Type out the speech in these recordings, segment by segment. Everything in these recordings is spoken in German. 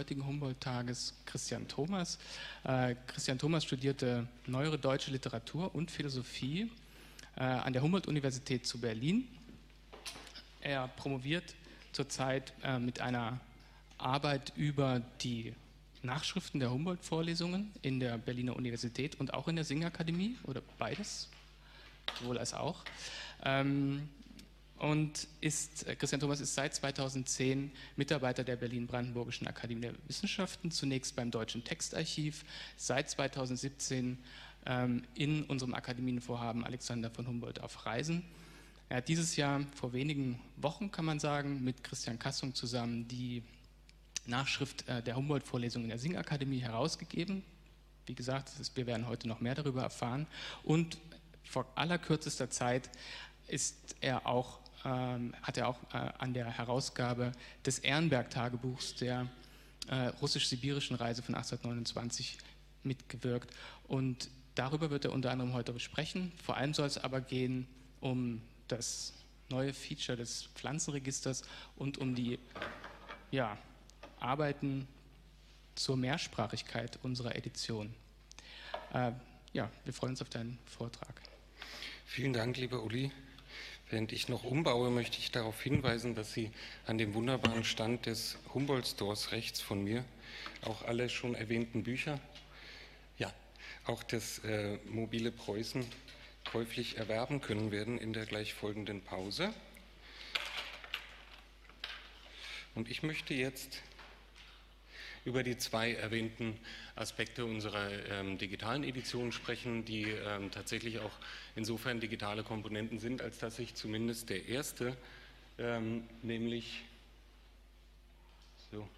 Heutigen Humboldt-Tages Christian Thomas. Äh, Christian Thomas studierte neuere deutsche Literatur und Philosophie äh, an der Humboldt-Universität zu Berlin. Er promoviert zurzeit äh, mit einer Arbeit über die Nachschriften der Humboldt-Vorlesungen in der Berliner Universität und auch in der Singakademie oder beides, sowohl als auch. Ähm, und ist, äh, Christian Thomas ist seit 2010 Mitarbeiter der Berlin-Brandenburgischen Akademie der Wissenschaften, zunächst beim Deutschen Textarchiv, seit 2017 ähm, in unserem Akademienvorhaben Alexander von Humboldt auf Reisen. Er hat dieses Jahr vor wenigen Wochen, kann man sagen, mit Christian Kassung zusammen die Nachschrift äh, der Humboldt-Vorlesung in der Singakademie herausgegeben. Wie gesagt, ist, wir werden heute noch mehr darüber erfahren. Und vor allerkürzester Zeit ist er auch ähm, hat er auch äh, an der Herausgabe des Ehrenberg-Tagebuchs der äh, russisch-sibirischen Reise von 1829 mitgewirkt. Und darüber wird er unter anderem heute sprechen. Vor allem soll es aber gehen um das neue Feature des Pflanzenregisters und um die ja, Arbeiten zur Mehrsprachigkeit unserer Edition. Äh, ja, wir freuen uns auf deinen Vortrag. Vielen Dank, lieber Uli. Während ich noch umbaue, möchte ich darauf hinweisen, dass Sie an dem wunderbaren Stand des Humboldt-Stores rechts von mir auch alle schon erwähnten Bücher, ja, auch das äh, mobile Preußen käuflich erwerben können werden in der gleich folgenden Pause. Und ich möchte jetzt über die zwei erwähnten Aspekte unserer ähm, digitalen Edition sprechen, die ähm, tatsächlich auch insofern digitale Komponenten sind, als dass sich zumindest der erste, ähm, nämlich, so,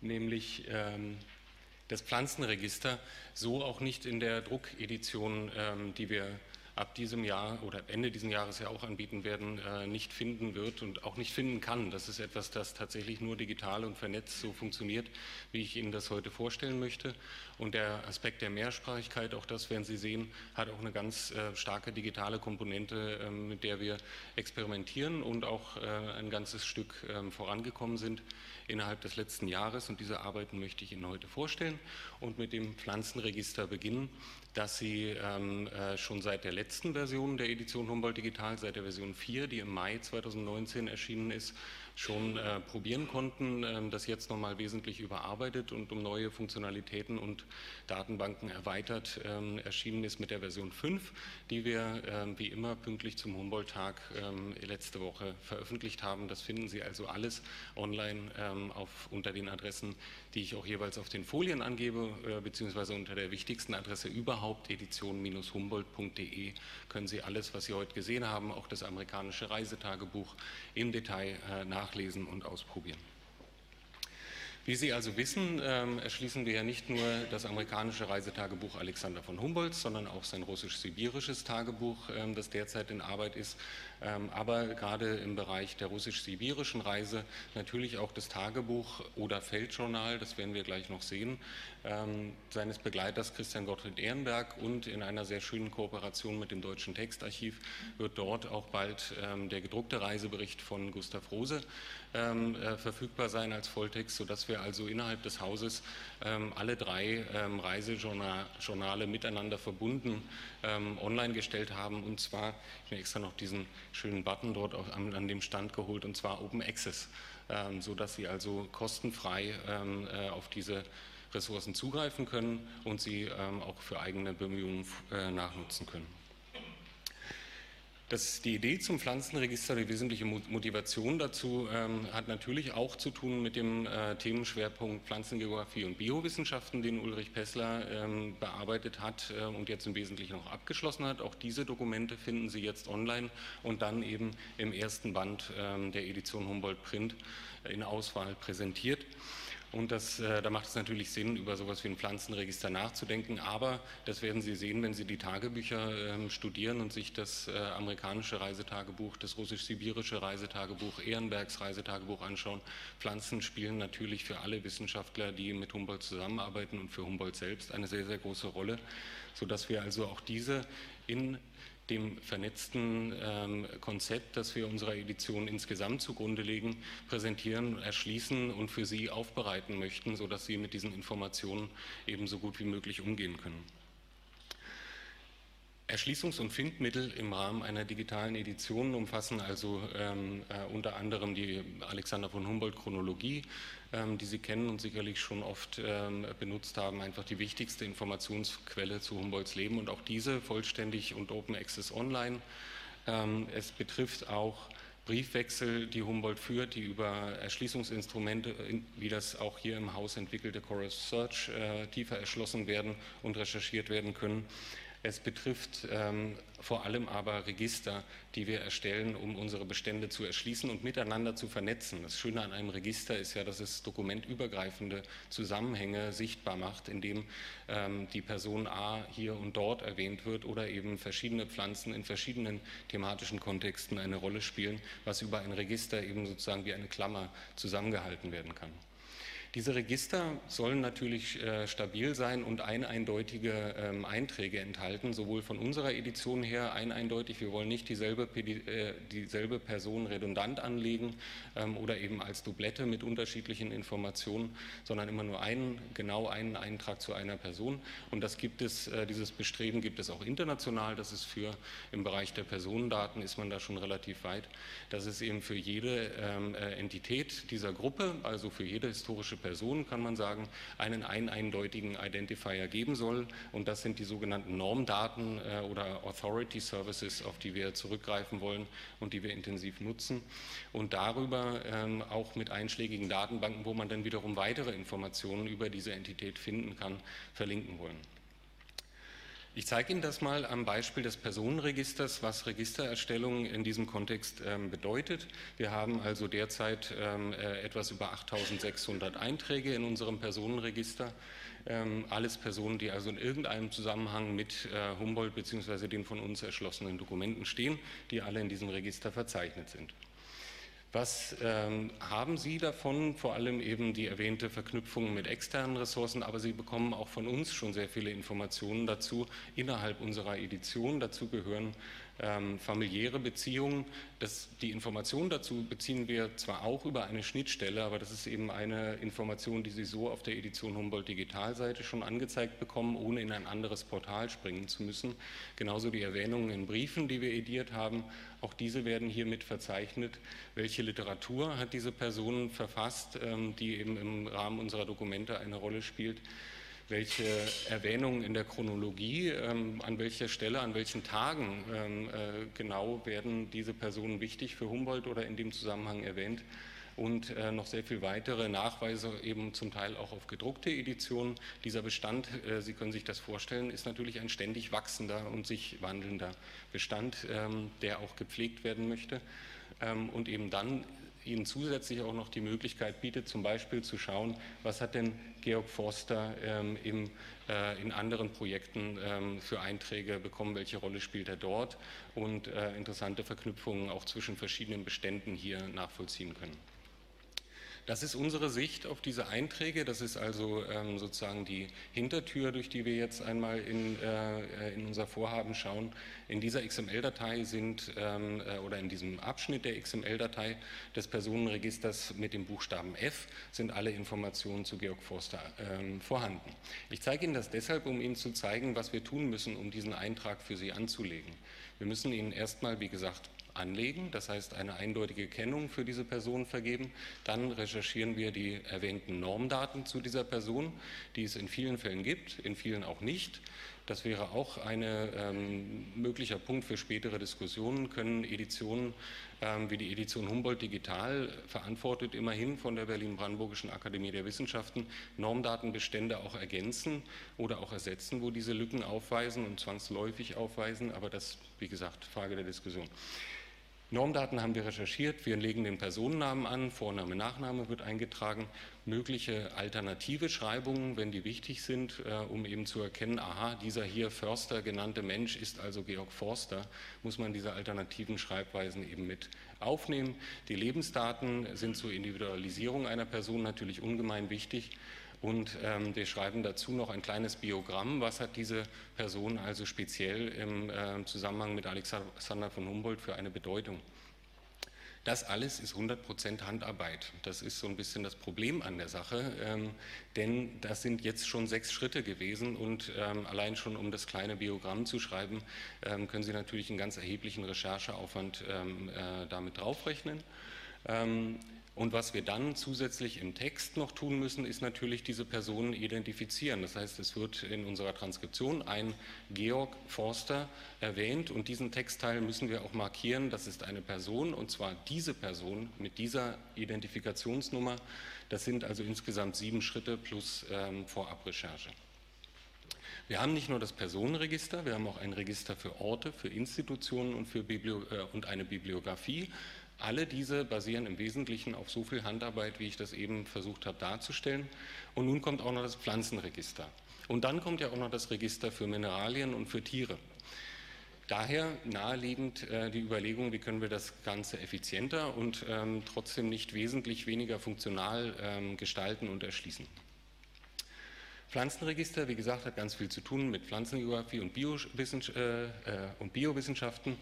nämlich ähm, das Pflanzenregister, so auch nicht in der Druckedition, ähm, die wir ab diesem Jahr oder Ende dieses Jahres ja auch anbieten werden, äh, nicht finden wird und auch nicht finden kann. Das ist etwas, das tatsächlich nur digital und vernetzt so funktioniert, wie ich Ihnen das heute vorstellen möchte. Und der Aspekt der Mehrsprachigkeit, auch das werden Sie sehen, hat auch eine ganz äh, starke digitale Komponente, ähm, mit der wir experimentieren und auch äh, ein ganzes Stück ähm, vorangekommen sind innerhalb des letzten Jahres. Und diese Arbeiten möchte ich Ihnen heute vorstellen und mit dem Pflanzenregister beginnen dass sie ähm, äh, schon seit der letzten Version der Edition Humboldt Digital, seit der Version 4, die im Mai 2019 erschienen ist, schon äh, probieren konnten, äh, das jetzt nochmal wesentlich überarbeitet und um neue Funktionalitäten und Datenbanken erweitert ähm, erschienen ist mit der Version 5, die wir ähm, wie immer pünktlich zum Humboldt-Tag ähm, letzte Woche veröffentlicht haben. Das finden Sie also alles online auf, unter den Adressen, die ich auch jeweils auf den Folien angebe, äh, beziehungsweise unter der wichtigsten Adresse überhaupt, edition-humboldt.de, können Sie alles, was Sie heute gesehen haben, auch das amerikanische Reisetagebuch im Detail äh, nachlesen und ausprobieren. Wie Sie also wissen, ähm, erschließen wir ja nicht nur das amerikanische Reisetagebuch Alexander von Humboldt, sondern auch sein russisch-sibirisches Tagebuch, ähm, das derzeit in Arbeit ist, aber gerade im Bereich der russisch-sibirischen Reise natürlich auch das Tagebuch oder Feldjournal, das werden wir gleich noch sehen, ähm, seines Begleiters Christian Gottfried Ehrenberg und in einer sehr schönen Kooperation mit dem Deutschen Textarchiv wird dort auch bald ähm, der gedruckte Reisebericht von Gustav Rose äh, verfügbar sein als Volltext, sodass wir also innerhalb des Hauses alle drei Reisejournale miteinander verbunden online gestellt haben und zwar, ich habe extra noch diesen schönen Button dort an, an dem Stand geholt, und zwar Open Access, ähm, sodass Sie also kostenfrei ähm, äh, auf diese Ressourcen zugreifen können und sie ähm, auch für eigene Bemühungen äh, nachnutzen können. Das, die Idee zum Pflanzenregister, die wesentliche Motivation dazu ähm, hat natürlich auch zu tun mit dem äh, Themenschwerpunkt Pflanzengeografie und Biowissenschaften, den Ulrich Pessler ähm, bearbeitet hat äh, und jetzt im Wesentlichen auch abgeschlossen hat. Auch diese Dokumente finden Sie jetzt online und dann eben im ersten Band ähm, der Edition Humboldt Print in Auswahl präsentiert. Und das, äh, da macht es natürlich Sinn, über sowas wie ein Pflanzenregister nachzudenken. Aber das werden Sie sehen, wenn Sie die Tagebücher ähm, studieren und sich das äh, amerikanische Reisetagebuch, das russisch-sibirische Reisetagebuch, Ehrenbergs Reisetagebuch anschauen. Pflanzen spielen natürlich für alle Wissenschaftler, die mit Humboldt zusammenarbeiten und für Humboldt selbst eine sehr, sehr große Rolle, sodass wir also auch diese in dem vernetzten ähm, Konzept, das wir unserer Edition insgesamt zugrunde legen, präsentieren, erschließen und für Sie aufbereiten möchten, sodass Sie mit diesen Informationen ebenso gut wie möglich umgehen können. Erschließungs- und Findmittel im Rahmen einer digitalen Edition umfassen also ähm, äh, unter anderem die Alexander von Humboldt Chronologie, ähm, die Sie kennen und sicherlich schon oft ähm, benutzt haben, einfach die wichtigste Informationsquelle zu Humboldts Leben und auch diese vollständig und Open Access online. Ähm, es betrifft auch Briefwechsel, die Humboldt führt, die über Erschließungsinstrumente, wie das auch hier im Haus entwickelte Chorus Search, äh, tiefer erschlossen werden und recherchiert werden können. Es betrifft ähm, vor allem aber Register, die wir erstellen, um unsere Bestände zu erschließen und miteinander zu vernetzen. Das Schöne an einem Register ist ja, dass es dokumentübergreifende Zusammenhänge sichtbar macht, indem ähm, die Person A hier und dort erwähnt wird oder eben verschiedene Pflanzen in verschiedenen thematischen Kontexten eine Rolle spielen, was über ein Register eben sozusagen wie eine Klammer zusammengehalten werden kann. Diese Register sollen natürlich äh, stabil sein und eineindeutige ähm, Einträge enthalten, sowohl von unserer Edition her eineindeutig. Wir wollen nicht dieselbe, äh, dieselbe Person redundant anlegen ähm, oder eben als Doublette mit unterschiedlichen Informationen, sondern immer nur einen, genau einen Eintrag zu einer Person. Und das gibt es, äh, dieses Bestreben gibt es auch international. Das ist für im Bereich der Personendaten ist man da schon relativ weit. Das ist eben für jede ähm, äh, Entität dieser Gruppe, also für jede historische Person, Person, kann man sagen, einen eindeutigen Identifier geben soll. Und das sind die sogenannten Normdaten äh, oder Authority Services, auf die wir zurückgreifen wollen und die wir intensiv nutzen. Und darüber ähm, auch mit einschlägigen Datenbanken, wo man dann wiederum weitere Informationen über diese Entität finden kann, verlinken wollen. Ich zeige Ihnen das mal am Beispiel des Personenregisters, was Registererstellung in diesem Kontext ähm, bedeutet. Wir haben also derzeit ähm, äh, etwas über 8600 Einträge in unserem Personenregister. Ähm, alles Personen, die also in irgendeinem Zusammenhang mit äh, Humboldt bzw. den von uns erschlossenen Dokumenten stehen, die alle in diesem Register verzeichnet sind. Was ähm, haben Sie davon? Vor allem eben die erwähnte Verknüpfung mit externen Ressourcen, aber Sie bekommen auch von uns schon sehr viele Informationen dazu innerhalb unserer Edition. Dazu gehören ähm, familiäre Beziehungen. Das, die Information dazu beziehen wir zwar auch über eine Schnittstelle, aber das ist eben eine Information, die Sie so auf der Edition Humboldt Digitalseite schon angezeigt bekommen, ohne in ein anderes Portal springen zu müssen. Genauso die Erwähnungen in Briefen, die wir ediert haben, auch diese werden hier mit verzeichnet. Welche Literatur hat diese Person verfasst, ähm, die eben im Rahmen unserer Dokumente eine Rolle spielt? Welche Erwähnungen in der Chronologie, ähm, an welcher Stelle, an welchen Tagen ähm, äh, genau werden diese Personen wichtig für Humboldt oder in dem Zusammenhang erwähnt und äh, noch sehr viel weitere Nachweise, eben zum Teil auch auf gedruckte Editionen. Dieser Bestand, äh, Sie können sich das vorstellen, ist natürlich ein ständig wachsender und sich wandelnder Bestand, ähm, der auch gepflegt werden möchte ähm, und eben dann Ihnen zusätzlich auch noch die Möglichkeit bietet, zum Beispiel zu schauen, was hat denn Georg Forster ähm, im, äh, in anderen Projekten ähm, für Einträge bekommen, welche Rolle spielt er dort und äh, interessante Verknüpfungen auch zwischen verschiedenen Beständen hier nachvollziehen können. Das ist unsere Sicht auf diese Einträge. Das ist also ähm, sozusagen die Hintertür, durch die wir jetzt einmal in, äh, in unser Vorhaben schauen. In dieser XML-Datei sind ähm, äh, oder in diesem Abschnitt der XML-Datei des Personenregisters mit dem Buchstaben F sind alle Informationen zu Georg Forster ähm, vorhanden. Ich zeige Ihnen das deshalb, um Ihnen zu zeigen, was wir tun müssen, um diesen Eintrag für Sie anzulegen. Wir müssen Ihnen erstmal, wie gesagt, anlegen, das heißt eine eindeutige Kennung für diese Person vergeben. Dann recherchieren wir die erwähnten Normdaten zu dieser Person, die es in vielen Fällen gibt, in vielen auch nicht. Das wäre auch ein ähm, möglicher Punkt für spätere Diskussionen. Können Editionen ähm, wie die Edition Humboldt Digital, verantwortet immerhin von der Berlin-Brandenburgischen Akademie der Wissenschaften, Normdatenbestände auch ergänzen oder auch ersetzen, wo diese Lücken aufweisen und zwangsläufig aufweisen. Aber das, wie gesagt, Frage der Diskussion. Normdaten haben wir recherchiert. Wir legen den Personennamen an, Vorname, Nachname wird eingetragen. Mögliche alternative Schreibungen, wenn die wichtig sind, äh, um eben zu erkennen, aha, dieser hier Förster genannte Mensch ist also Georg Forster, muss man diese alternativen Schreibweisen eben mit aufnehmen. Die Lebensdaten sind zur Individualisierung einer Person natürlich ungemein wichtig. Und ähm, wir schreiben dazu noch ein kleines Biogramm, was hat diese Person also speziell im äh, Zusammenhang mit Alexander von Humboldt für eine Bedeutung. Das alles ist 100% Handarbeit. Das ist so ein bisschen das Problem an der Sache, ähm, denn das sind jetzt schon sechs Schritte gewesen und ähm, allein schon um das kleine Biogramm zu schreiben, ähm, können Sie natürlich einen ganz erheblichen Rechercheaufwand ähm, äh, damit draufrechnen. Und was wir dann zusätzlich im Text noch tun müssen, ist natürlich diese Personen identifizieren. Das heißt, es wird in unserer Transkription ein Georg Forster erwähnt und diesen Textteil müssen wir auch markieren. Das ist eine Person und zwar diese Person mit dieser Identifikationsnummer. Das sind also insgesamt sieben Schritte plus ähm, Vorabrecherche. Wir haben nicht nur das Personenregister, wir haben auch ein Register für Orte, für Institutionen und, für Biblio äh, und eine Bibliografie. Alle diese basieren im Wesentlichen auf so viel Handarbeit, wie ich das eben versucht habe darzustellen. Und nun kommt auch noch das Pflanzenregister. Und dann kommt ja auch noch das Register für Mineralien und für Tiere. Daher naheliegend äh, die Überlegung, wie können wir das Ganze effizienter und ähm, trotzdem nicht wesentlich weniger funktional ähm, gestalten und erschließen. Pflanzenregister, wie gesagt, hat ganz viel zu tun mit Pflanzengeografie und, Biowissenschaft, äh, äh, und Biowissenschaften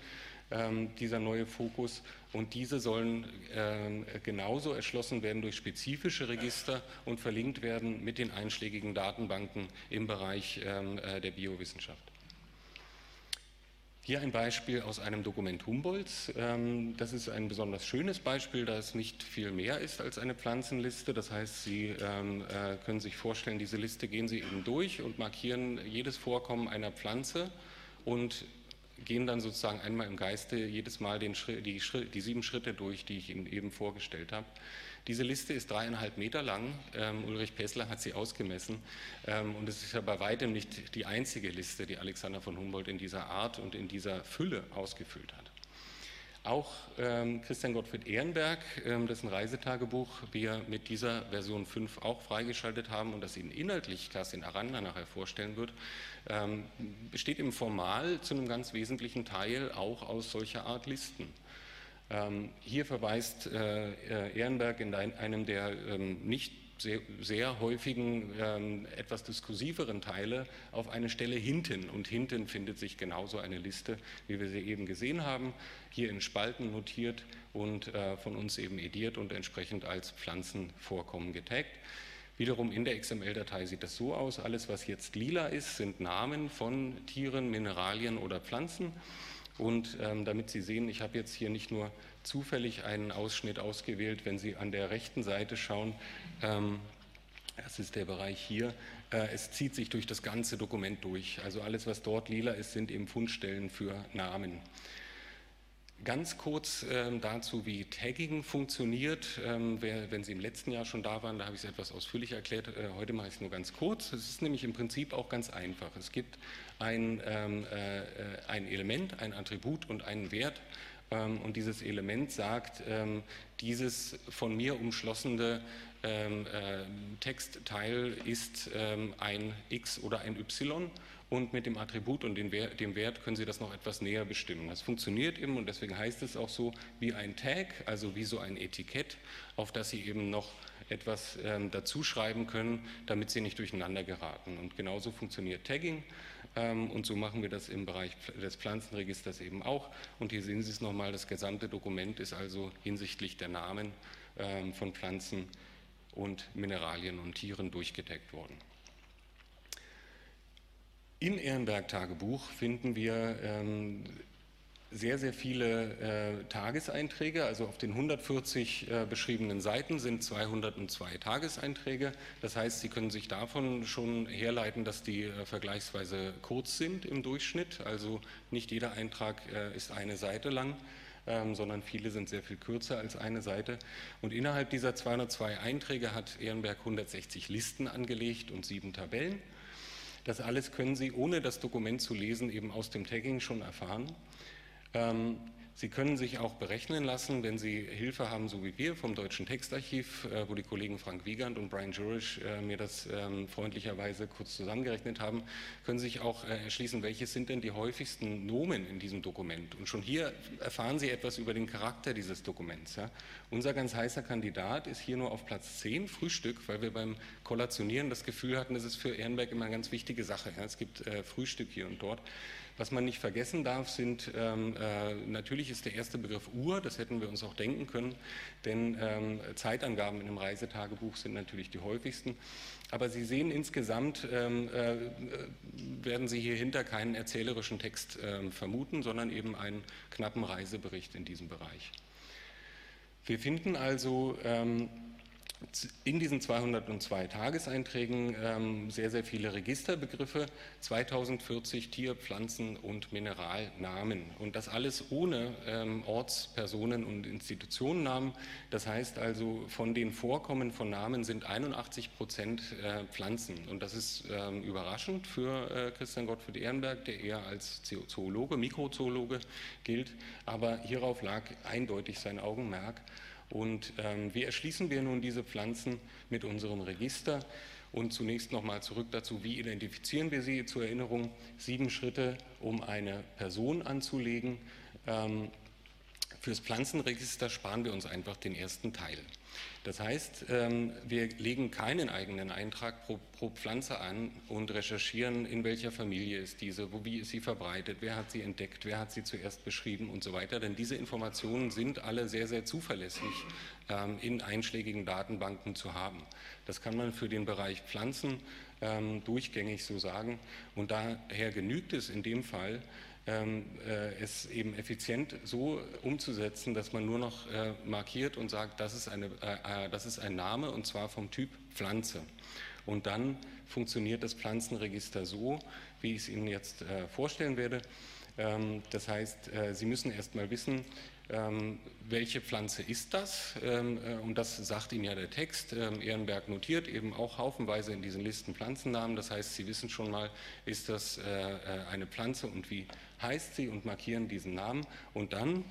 dieser neue Fokus. Und diese sollen ähm, genauso erschlossen werden durch spezifische Register und verlinkt werden mit den einschlägigen Datenbanken im Bereich ähm, äh, der Biowissenschaft. Hier ein Beispiel aus einem Dokument Humboldts. Ähm, das ist ein besonders schönes Beispiel, da es nicht viel mehr ist als eine Pflanzenliste. Das heißt, Sie ähm, äh, können sich vorstellen, diese Liste gehen Sie eben durch und markieren jedes Vorkommen einer Pflanze und gehen dann sozusagen einmal im Geiste jedes Mal Schritt, die, Schritt, die, sieben Schritte durch, die ich Ihnen eben vorgestellt habe. Diese Liste ist dreieinhalb Meter lang. Ähm, Ulrich Pessler hat sie ausgemessen. Ähm, und es ist ja bei weitem nicht die einzige Liste, die Alexander von Humboldt in dieser Art und in dieser Fülle ausgefüllt hat. Auch ähm, Christian Gottfried Ehrenberg, ähm, dessen Reisetagebuch wir mit dieser Version 5 auch freigeschaltet haben und das Ihnen inhaltlich Kerstin Aranda nachher vorstellen wird, ähm, besteht im Formal zu einem ganz wesentlichen Teil auch aus solcher Art Listen. Ähm, hier verweist äh, äh, Ehrenberg in einem der ähm, nicht sehr, sehr häufigen, ähm, etwas diskursiveren Teile auf eine Stelle hinten. Und hinten findet sich genauso eine Liste, wie wir sie eben gesehen haben, hier in Spalten notiert und äh, von uns eben ediert und entsprechend als Pflanzenvorkommen getaggt. Wiederum in der XML-Datei sieht das so aus, alles was jetzt lila ist, sind Namen von Tieren, Mineralien oder Pflanzen. Und ähm, damit Sie sehen, ich habe jetzt hier nicht nur zufällig einen Ausschnitt ausgewählt, wenn Sie an der rechten Seite schauen, ähm, das ist der Bereich hier, äh, es zieht sich durch das ganze Dokument durch. Also alles, was dort lila ist, sind eben Fundstellen für Namen. Ganz kurz ähm, dazu, wie Tagging funktioniert. Ähm, wenn Sie im letzten Jahr schon da waren, da habe ich es etwas ausführlich erklärt. Äh, heute mache ich es nur ganz kurz. Es ist nämlich im Prinzip auch ganz einfach. Es gibt ein, ähm, äh, ein Element, ein Attribut und einen Wert. Ähm, und dieses Element sagt, ähm, dieses von mir umschlossene ähm, äh, Textteil ist ein X oder ein Y und mit dem Attribut und dem Wert können Sie das noch etwas näher bestimmen. Das funktioniert eben und deswegen heißt es auch so wie ein Tag, also wie so ein Etikett, auf das Sie eben noch etwas ähm, dazu schreiben können, damit Sie nicht durcheinander geraten. Und genauso funktioniert Tagging ähm, und so machen wir das im Bereich des Pflanzenregisters eben auch. Und hier sehen Sie es nochmal, das gesamte Dokument ist also hinsichtlich der Namen ähm, von Pflanzen und Mineralien und Tieren durchgetaggt worden. Im Ehrenberg-Tagebuch finden wir ähm, sehr, sehr viele äh, Tageseinträge. Also auf den 140 äh, beschriebenen Seiten sind 202 Tageseinträge. Das heißt, Sie können sich davon schon herleiten, dass die äh, vergleichsweise kurz sind im Durchschnitt. Also nicht jeder Eintrag äh, ist eine Seite lang. Ähm, sondern viele sind sehr viel kürzer als eine Seite. Und innerhalb dieser 202 Einträge hat Ehrenberg 160 Listen angelegt und sieben Tabellen. Das alles können Sie, ohne das Dokument zu lesen, eben aus dem Tagging schon erfahren. Ähm, Sie können sich auch berechnen lassen, wenn Sie Hilfe haben, so wie wir vom Deutschen Textarchiv, äh, wo die Kollegen Frank Wiegand und Brian Jurisch äh, mir das ähm, freundlicherweise kurz zusammengerechnet haben, können Sie sich auch äh, erschließen, welche sind denn die häufigsten Nomen in diesem Dokument. Und schon hier erfahren Sie etwas über den Charakter dieses Dokuments. Unser ganz heißer Kandidat ist hier nur auf Platz 10, Frühstück, weil wir beim Kollationieren das Gefühl hatten, das ist für Ehrenberg immer eine ganz wichtige Sache. Es gibt Frühstück hier und dort. Was man nicht vergessen darf, sind ähm, äh, natürlich ist der erste Begriff Uhr, das hätten wir uns auch denken können, denn ähm, Zeitangaben in einem Reisetagebuch sind natürlich die häufigsten. Aber Sie sehen insgesamt, ähm, äh, werden Sie hier hinter keinen erzählerischen Text äh, vermuten, sondern eben einen knappen Reisebericht in diesem Bereich. Wir finden also ähm, in diesen 202 Tageseinträgen ähm, sehr, sehr viele Registerbegriffe, 2040 Tier-, Pflanzen- und Mineralnamen. Und das alles ohne ähm, Orts-, Personen- und Institutionennamen. Das heißt also, von den Vorkommen von Namen sind 81 Prozent äh, Pflanzen. Und das ist ähm, überraschend für äh, Christian Gottfried Ehrenberg, der eher als Zoologe, Mikrozoologe gilt. Aber hierauf lag eindeutig sein Augenmerk. Und ähm, wie erschließen wir nun diese Pflanzen mit unserem Register? Und zunächst nochmal zurück dazu, wie identifizieren wir sie? Zur Erinnerung, sieben Schritte, um eine Person anzulegen. Ähm, fürs Pflanzenregister sparen wir uns einfach den ersten Teil. Das heißt, ähm, wir legen keinen eigenen Eintrag pro, pro, Pflanze an und recherchieren, in welcher Familie ist diese, wo, wie ist sie verbreitet, wer hat sie entdeckt, wer hat sie zuerst beschrieben und so weiter. Denn diese Informationen sind alle sehr, sehr zuverlässig ähm, in einschlägigen Datenbanken zu haben. Das kann man für den Bereich Pflanzen ähm, durchgängig so sagen. Und daher genügt es in dem Fall, es eben effizient so umzusetzen, dass man nur noch äh, markiert und sagt, das ist, eine, äh, das ist ein Name und zwar vom Typ Pflanze. Und dann funktioniert das Pflanzenregister so, wie ich es Ihnen jetzt vorstellen werde. Ähm, das heißt, Sie müssen erst mal wissen, ähm, welche Pflanze ist das? Ähm, äh, und das sagt Ihnen ja der Text. Ähm, Ehrenberg notiert eben auch haufenweise in diesen Listen Pflanzennamen. Das heißt, Sie wissen schon mal, ist das äh, äh, eine Pflanze und wie heißt sie und markieren diesen Namen. Und dann,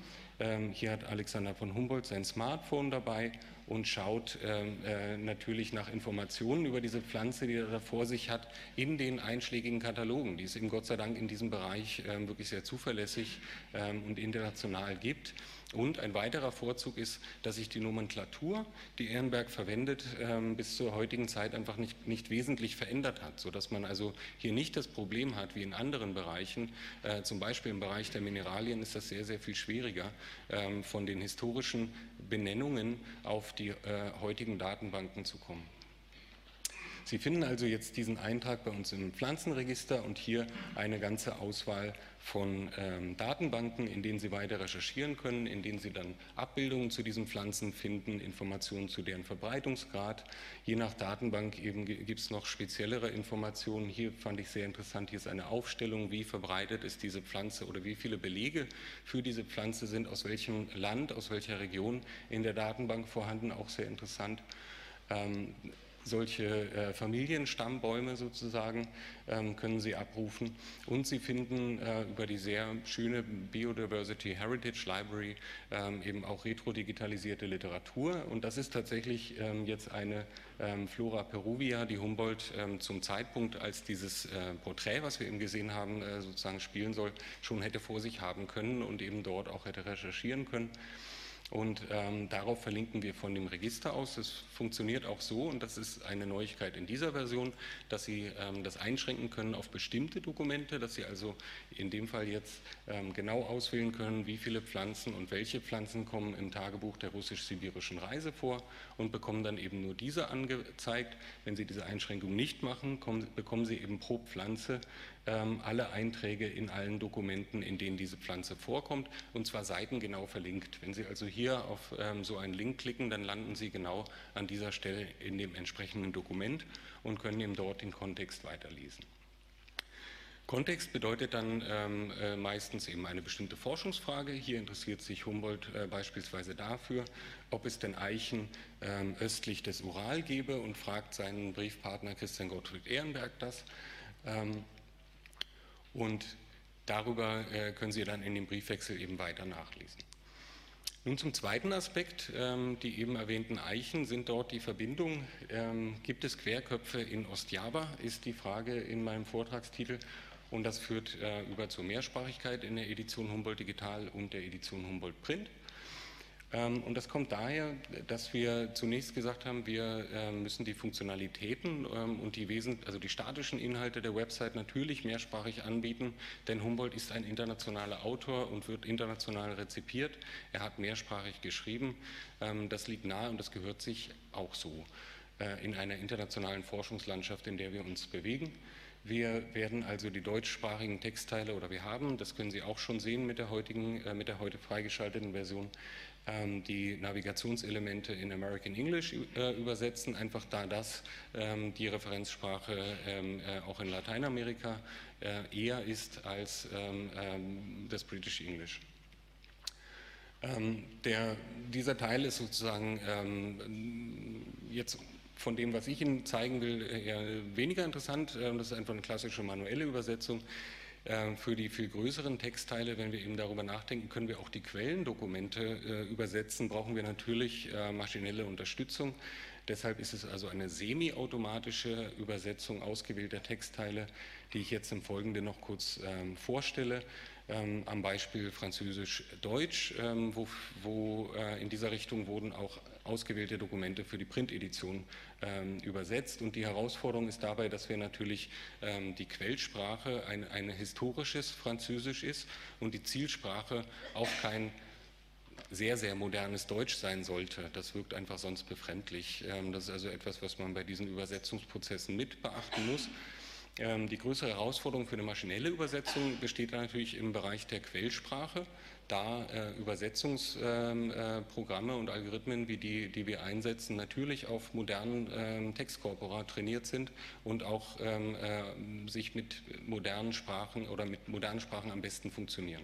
hier hat Alexander von Humboldt sein Smartphone dabei und schaut äh, natürlich nach Informationen über diese Pflanze, die er da vor sich hat, in den einschlägigen Katalogen, die es eben Gott sei Dank in diesem Bereich äh, wirklich sehr zuverlässig äh, und international gibt. Und ein weiterer Vorzug ist, dass sich die Nomenklatur, die Ehrenberg verwendet, ähm, bis zur heutigen Zeit einfach nicht, nicht wesentlich verändert hat, sodass man also hier nicht das Problem hat wie in anderen Bereichen. Äh, zum Beispiel im Bereich der Mineralien ist das sehr, sehr viel schwieriger, ähm, von den historischen Benennungen auf die äh, heutigen Datenbanken zu kommen. Sie finden also jetzt diesen Eintrag bei uns im Pflanzenregister und hier eine ganze Auswahl von ähm, Datenbanken, in denen Sie weiter recherchieren können, in denen Sie dann Abbildungen zu diesen Pflanzen finden, Informationen zu deren Verbreitungsgrad. Je nach Datenbank gibt es noch speziellere Informationen. Hier fand ich sehr interessant, hier ist eine Aufstellung, wie verbreitet ist diese Pflanze oder wie viele Belege für diese Pflanze sind, aus welchem Land, aus welcher Region in der Datenbank vorhanden, auch sehr interessant. Ähm, solche äh, Familienstammbäume sozusagen ähm, können Sie abrufen und Sie finden äh, über die sehr schöne Biodiversity Heritage Library ähm, eben auch retrodigitalisierte Literatur und das ist tatsächlich ähm, jetzt eine Flora Peruvia, die Humboldt zum Zeitpunkt, als dieses äh, Porträt, was wir eben gesehen haben, sozusagen spielen soll, schon hätte vor sich haben können und eben dort auch hätte recherchieren können. Und ähm, darauf verlinken wir von dem Register aus. Es funktioniert auch so, und das ist eine Neuigkeit in dieser Version, dass Sie ähm, das einschränken können auf bestimmte Dokumente, dass Sie also in dem Fall jetzt ähm, genau auswählen können, wie viele Pflanzen und welche Pflanzen kommen im Tagebuch der russisch-sibirischen Reise vor und bekommen dann eben nur diese angezeigt. Wenn Sie diese Einschränkung nicht machen, kommen, bekommen Sie eben pro Pflanze alle Einträge in allen Dokumenten, in denen diese Pflanze vorkommt, und zwar seitengenau verlinkt. Wenn Sie also hier auf ähm, so einen Link klicken, dann landen Sie genau an dieser Stelle in dem entsprechenden Dokument und können eben dort den Kontext weiterlesen. Kontext bedeutet dann ähm, äh, meistens eben eine bestimmte Forschungsfrage. Hier interessiert sich Humboldt äh, beispielsweise dafür, ob es denn Eichen ähm, östlich des Ural gebe und fragt seinen Briefpartner Christian Gottfried Ehrenberg das. Ähm, und darüber äh, können Sie dann in dem Briefwechsel eben weiter nachlesen. Nun zum zweiten Aspekt. Ähm, die eben erwähnten Eichen sind dort die Verbindung. Ähm, gibt es Querköpfe in Ostjava, ist die Frage in meinem Vortragstitel. Und das führt äh, über zur Mehrsprachigkeit in der Edition Humboldt Digital und der Edition Humboldt Print. Ähm, und das kommt daher, dass wir zunächst gesagt haben, wir ähm, müssen die Funktionalitäten ähm, und die, Wesen, also die statischen Inhalte der Website natürlich mehrsprachig anbieten, denn Humboldt ist ein internationaler Autor und wird international rezipiert. Er hat mehrsprachig geschrieben. Das liegt nahe und das gehört sich auch so äh, in einer internationalen Forschungslandschaft, in der wir uns bewegen. Wir werden also die deutschsprachigen Textteile oder wir haben, das können Sie auch schon sehen mit der heutigen, äh, mit der heute freigeschalteten Version, die Navigationselemente in American English äh, übersetzen, einfach da das ähm, die Referenzsprache ähm, äh, auch in Lateinamerika äh, eher ist als das British English. Der, dieser Teil ist sozusagen jetzt von dem, was ich Ihnen zeigen will, eher weniger interessant. Das ist einfach eine klassische manuelle Übersetzung. Ähm, für die viel größeren Textteile, wenn wir eben darüber nachdenken, können wir auch die Quellendokumente äh, übersetzen, brauchen wir natürlich äh, maschinelle Unterstützung. Deshalb ist es also eine semi-automatische Übersetzung ausgewählter Textteile, die ich jetzt im Folgenden noch kurz ähm, vorstelle. Ähm, am Beispiel Französisch-Deutsch, ähm, wo, wo äh, in dieser Richtung wurden auch ausgewählte Dokumente für die Printedition ähm, übersetzt. Und die Herausforderung ist dabei, dass wir natürlich ähm, die Quellsprache ein, ein historisches Französisch ist und die Zielsprache auch kein sehr, sehr modernes Deutsch sein sollte. Das wirkt einfach sonst befremdlich. Ähm, das ist also etwas, was man bei diesen Übersetzungsprozessen mit beachten muss. Ähm, die größere Herausforderung für eine maschinelle Übersetzung besteht natürlich im Bereich der Quellsprache, da äh, Übersetzungsprogramme ähm, äh, und Algorithmen wie die, die wir einsetzen, natürlich auf modernen ähm, Textkorpora trainiert sind und auch ähm, äh, sich mit modernen Sprachen oder mit modernen Sprachen am besten funktionieren.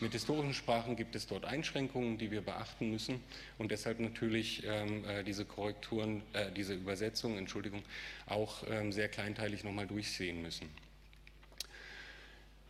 Mit historischen Sprachen gibt es dort Einschränkungen, die wir beachten müssen und deshalb natürlich ähm, äh, diese Korrekturen, äh, diese Übersetzungen, Entschuldigung, auch ähm, sehr kleinteilig nochmal durchsehen müssen.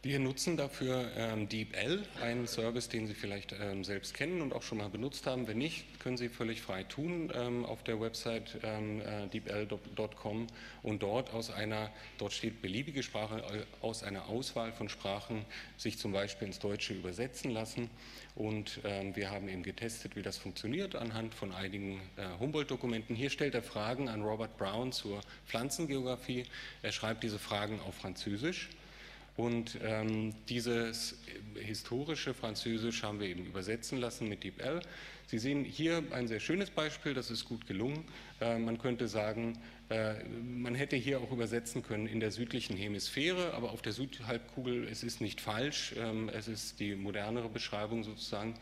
Wir nutzen dafür ähm, DeepL, einen Service, den Sie vielleicht ähm, selbst kennen und auch schon mal benutzt haben. Wenn nicht, können Sie völlig frei tun ähm, auf der Website ähm, äh, deepl.com und dort aus einer, dort steht beliebige Sprache, äh, aus einer Auswahl von Sprachen sich zum Beispiel ins Deutsche übersetzen lassen. Und ähm, wir haben eben getestet, wie das funktioniert anhand von einigen äh, Humboldt-Dokumenten. Hier stellt er Fragen an Robert Brown zur Pflanzengeografie. Er schreibt diese Fragen auf Französisch. Und ähm, dieses historische Französisch haben wir eben übersetzen lassen mit DeepL. Sie sehen hier ein sehr schönes Beispiel, das ist gut gelungen. Äh, man könnte sagen, äh, man hätte hier auch übersetzen können in der südlichen Hemisphäre, aber auf der Südhalbkugel, es ist nicht falsch, ähm, es ist die modernere Beschreibung sozusagen.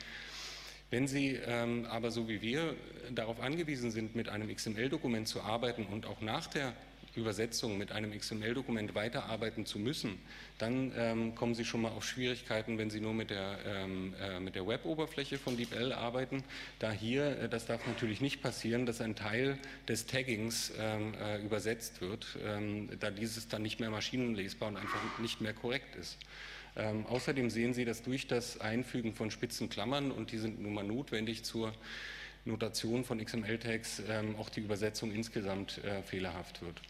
Wenn Sie ähm, aber so wie wir darauf angewiesen sind, mit einem XML-Dokument zu arbeiten und auch nach der Übersetzung mit einem XML-Dokument weiterarbeiten zu müssen, dann ähm, kommen Sie schon mal auf Schwierigkeiten, wenn Sie nur mit der, ähm, äh, der Web-Oberfläche von DeepL arbeiten. Da hier, äh, das darf natürlich nicht passieren, dass ein Teil des Taggings ähm, äh, übersetzt wird, ähm, da dieses dann nicht mehr maschinenlesbar und einfach nicht mehr korrekt ist. Ähm, außerdem sehen Sie, dass durch das Einfügen von spitzen Klammern, und die sind nun mal notwendig zur Notation von XML-Tags, ähm, auch die Übersetzung insgesamt äh, fehlerhaft wird.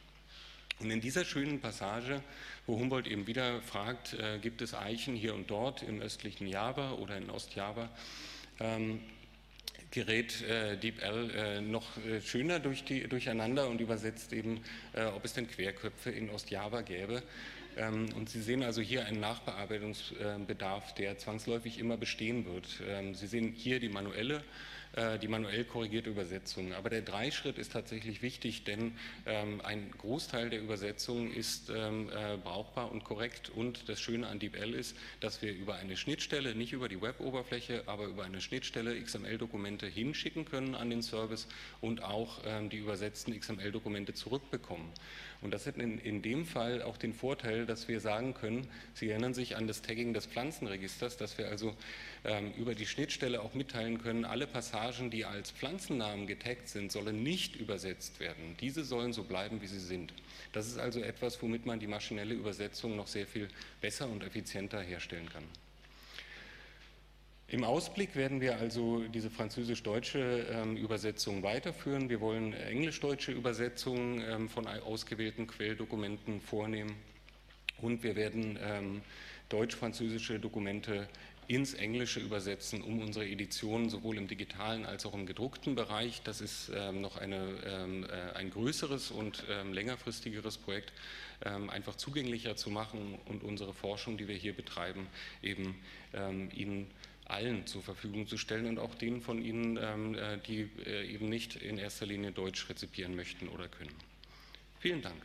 Und in dieser schönen Passage, wo Humboldt eben wieder fragt, äh, gibt es Eichen hier und dort im östlichen Java oder in Ostjava, ähm, gerät äh, DeepL äh, noch äh, schöner durch die, durcheinander und übersetzt eben, äh, ob es denn Querköpfe in Ostjava gäbe. Ähm, und Sie sehen also hier einen Nachbearbeitungsbedarf, der zwangsläufig immer bestehen wird. Ähm, Sie sehen hier die manuelle die manuell korrigierte Übersetzung. Aber der Dreischritt ist tatsächlich wichtig, denn ähm, ein Großteil der Übersetzung ist ähm, äh, brauchbar und korrekt. Und das Schöne an DeepL ist, dass wir über eine Schnittstelle, nicht über die Web-Oberfläche, aber über eine Schnittstelle XML-Dokumente hinschicken können an den Service und auch ähm, die übersetzten XML-Dokumente zurückbekommen. Und das hat in, in dem Fall auch den Vorteil, dass wir sagen können, Sie erinnern sich an das Tagging des Pflanzenregisters, dass wir also über die Schnittstelle auch mitteilen können, alle Passagen, die als Pflanzennamen getaggt sind, sollen nicht übersetzt werden. Diese sollen so bleiben, wie sie sind. Das ist also etwas, womit man die maschinelle Übersetzung noch sehr viel besser und effizienter herstellen kann. Im Ausblick werden wir also diese französisch-deutsche ähm, Übersetzung weiterführen. Wir wollen englisch-deutsche Übersetzungen ähm, von ausgewählten Quelldokumenten vornehmen und wir werden ähm, deutsch-französische Dokumente ins Englische übersetzen, um unsere Editionen sowohl im digitalen als auch im gedruckten Bereich, das ist ähm, noch eine, ähm, äh, ein größeres und ähm, längerfristigeres Projekt, ähm, einfach zugänglicher zu machen und unsere Forschung, die wir hier betreiben, eben ähm, Ihnen allen zur Verfügung zu stellen und auch denen von Ihnen, ähm, äh, die äh, eben nicht in erster Linie Deutsch rezipieren möchten oder können. Vielen Dank.